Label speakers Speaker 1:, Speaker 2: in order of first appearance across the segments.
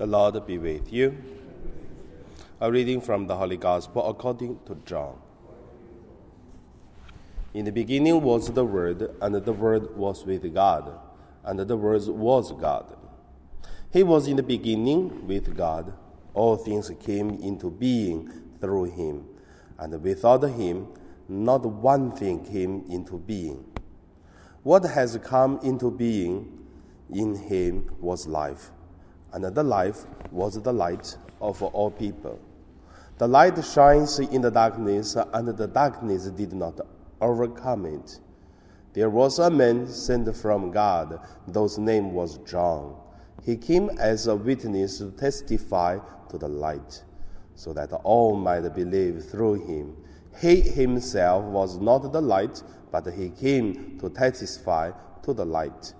Speaker 1: The Lord be with you. A reading from the Holy Gospel according to John. In the beginning was the Word, and the Word was with God, and the Word was God. He was in the beginning with God. All things came into being through him, and without him, not one thing came into being. What has come into being in him was life, and the life was the light of all people. The light shines in the darkness, and the darkness did not overcome it. There was a man sent from God, whose name was John. He came as a witness to testify to the light, so that all might believe through him. He himself was not the light, but he came to testify to the light.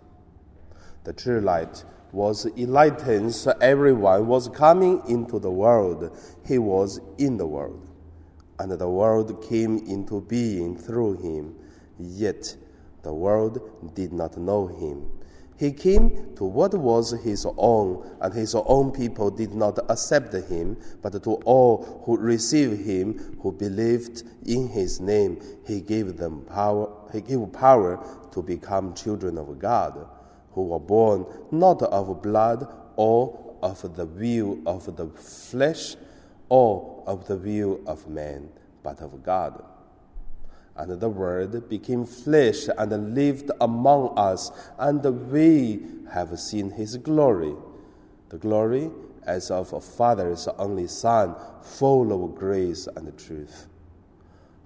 Speaker 1: The true light was enlightened, everyone was coming into the world. He was in the world, and the world came into being through him, yet the world did not know him. He came to what was his own, and his own people did not accept him, but to all who received him, who believed in his name, he gave them power, he gave power to become children of God, who were born not of blood or of the will of the flesh or of the will of man, but of God. And the Word became flesh and lived among us, and we have seen his glory. The glory as of a Father's only Son, full of grace and truth.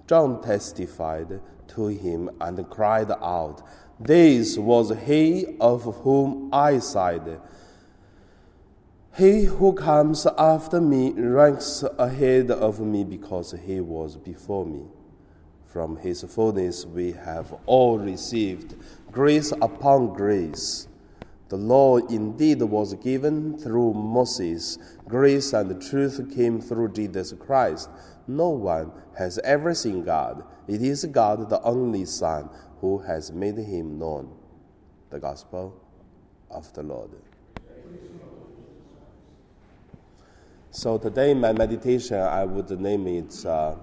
Speaker 1: John testified to him and cried out, This was he of whom I said, He who comes after me ranks ahead of me because he was before me. From his fullness we have all received grace upon grace. The law indeed was given through Moses. Grace and truth came through Jesus Christ. No one has ever seen God. It is God, the only Son, who has made him known. The Gospel of the Lord. So today, my meditation, I would name it. Uh,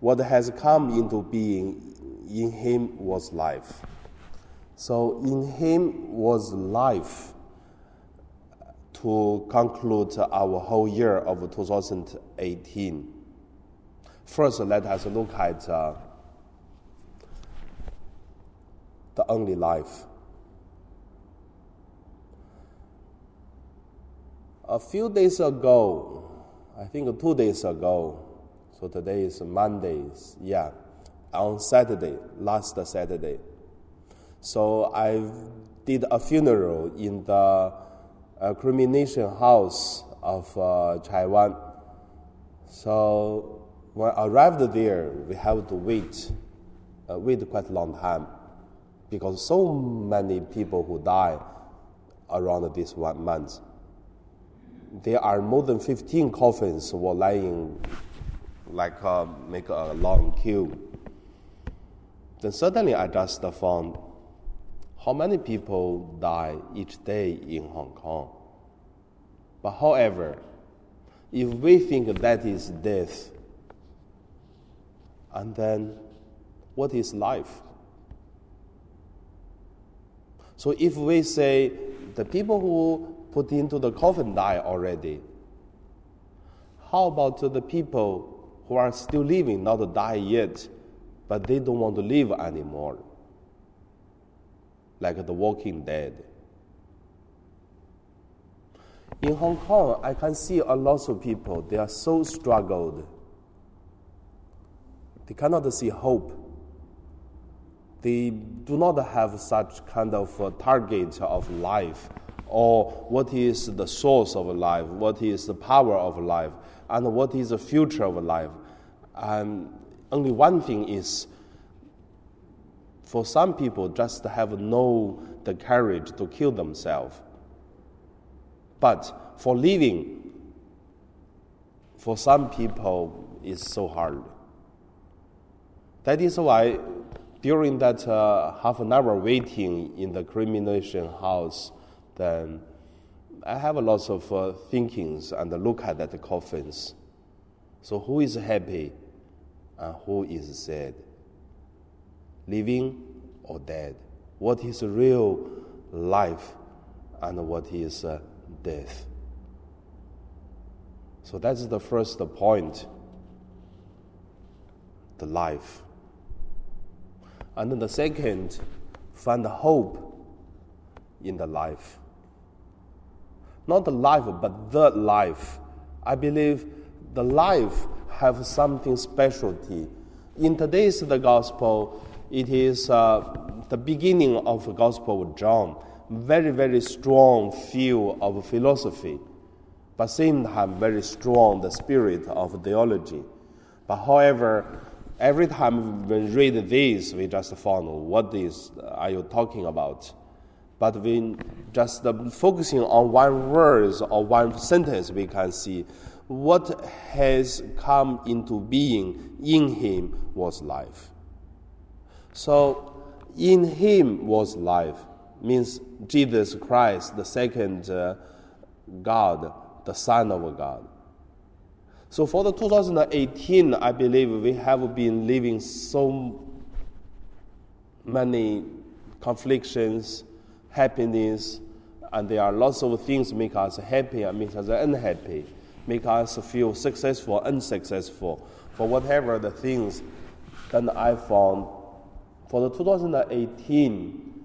Speaker 1: what has come into being in him was life. So, in him was life to conclude our whole year of 2018. First, let us look at uh, the only life. A few days ago, I think two days ago, so today is Mondays. Yeah, on Saturday, last Saturday. So I did a funeral in the uh, cremation house of uh, Taiwan. So when I arrived there, we have to wait, uh, wait quite a long time, because so many people who die around this one month. There are more than 15 coffins were lying like uh, make a long queue. Then suddenly I just found how many people die each day in Hong Kong. But however, if we think that is death, and then what is life? So if we say the people who put into the coffin die already, how about the people who are still living, not die yet, but they don't want to live anymore, like the walking dead. In Hong Kong, I can see a lot of people, they are so struggled. They cannot see hope. They do not have such kind of target of life or what is the source of life, what is the power of life and what is the future of life. And only one thing is for some people just have no the courage to kill themselves. But for living, for some people, is so hard. That is why during that uh, half an hour waiting in the cremation house, then I have a lot of uh, thinkings and look at that coffins. So who is happy and who is sad? Living or dead? What is real life and what is uh, death? So that's the first point the life. And then the second, find hope in the life. Not the life, but the life. I believe the life have something specialty. In today's the gospel, it is uh, the beginning of the gospel of John. Very, very strong feel of philosophy, but same time very strong the spirit of theology. But however, every time we read this, we just follow what is are you talking about? But we just focusing on one word or one sentence, we can see what has come into being in him was life. So, in him was life means Jesus Christ, the second uh, God, the Son of God. So for the 2018, I believe we have been living so many conflicts, happiness, and there are lots of things make us happy and make us unhappy, make us feel successful, unsuccessful, for whatever the things. Then I found for the 2018,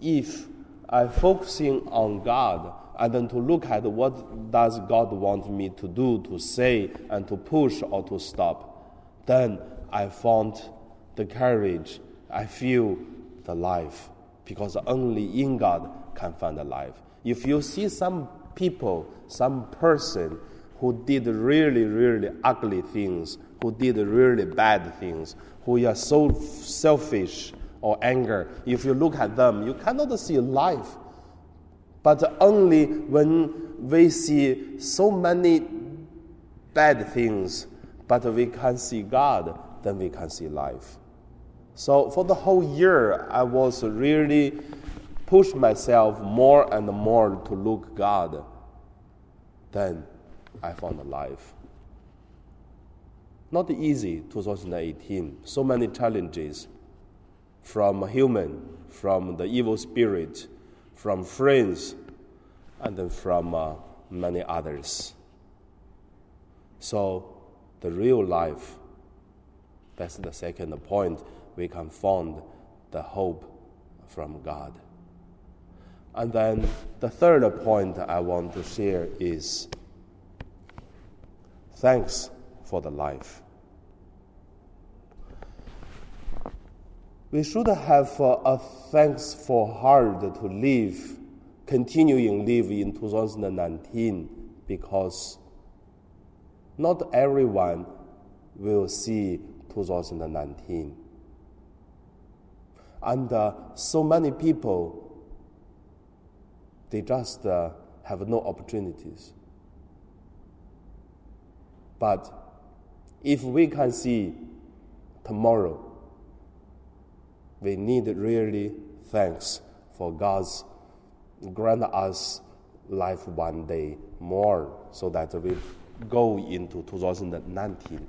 Speaker 1: if I focusing on God, and then to look at what does God want me to do, to say, and to push or to stop. Then I found the courage. I feel the life because only in God can find the life. If you see some people, some person who did really, really ugly things, who did really bad things, who are so selfish or anger, if you look at them, you cannot see life but only when we see so many bad things, but we can see God, then we can see life. So for the whole year, I was really push myself more and more to look God. Then I found life. Not easy, 2018. So many challenges from human, from the evil spirit, from friends, and then from uh, many others. So, the real life, that's the second point, we can find the hope from God. And then the third point I want to share is thanks for the life. We should have uh, a thankful heart to live, continuing live in 2019 because not everyone will see 2019. And uh, so many people, they just uh, have no opportunities. But if we can see tomorrow, we need really thanks for God's grant us life one day more so that we go into 2019.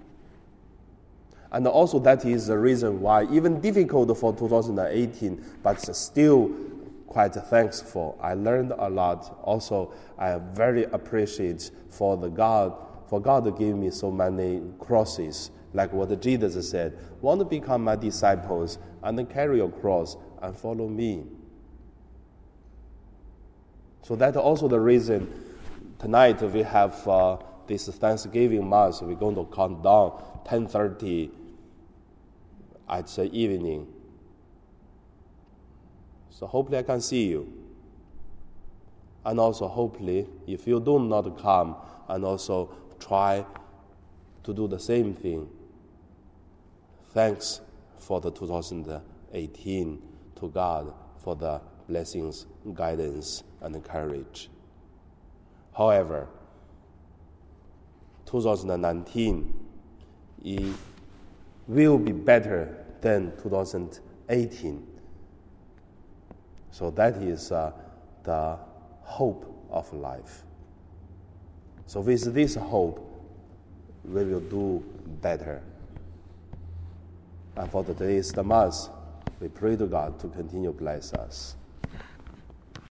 Speaker 1: And also that is the reason why even difficult for 2018, but still quite thankful. I learned a lot. Also, I very appreciate for the God, for God give me so many crosses like what Jesus said, want to become my disciples and then carry your cross and follow me. So that's also the reason tonight we have uh, this Thanksgiving Mass. We're going to count down 10.30 at the evening. So hopefully I can see you. And also hopefully if you do not come and also try to do the same thing Thanks for the 2018 to God for the blessings, guidance, and courage. However, 2019 it will be better than 2018. So that is uh, the hope of life. So, with this hope, we will do better. And for today's month, we pray to God to continue bless us.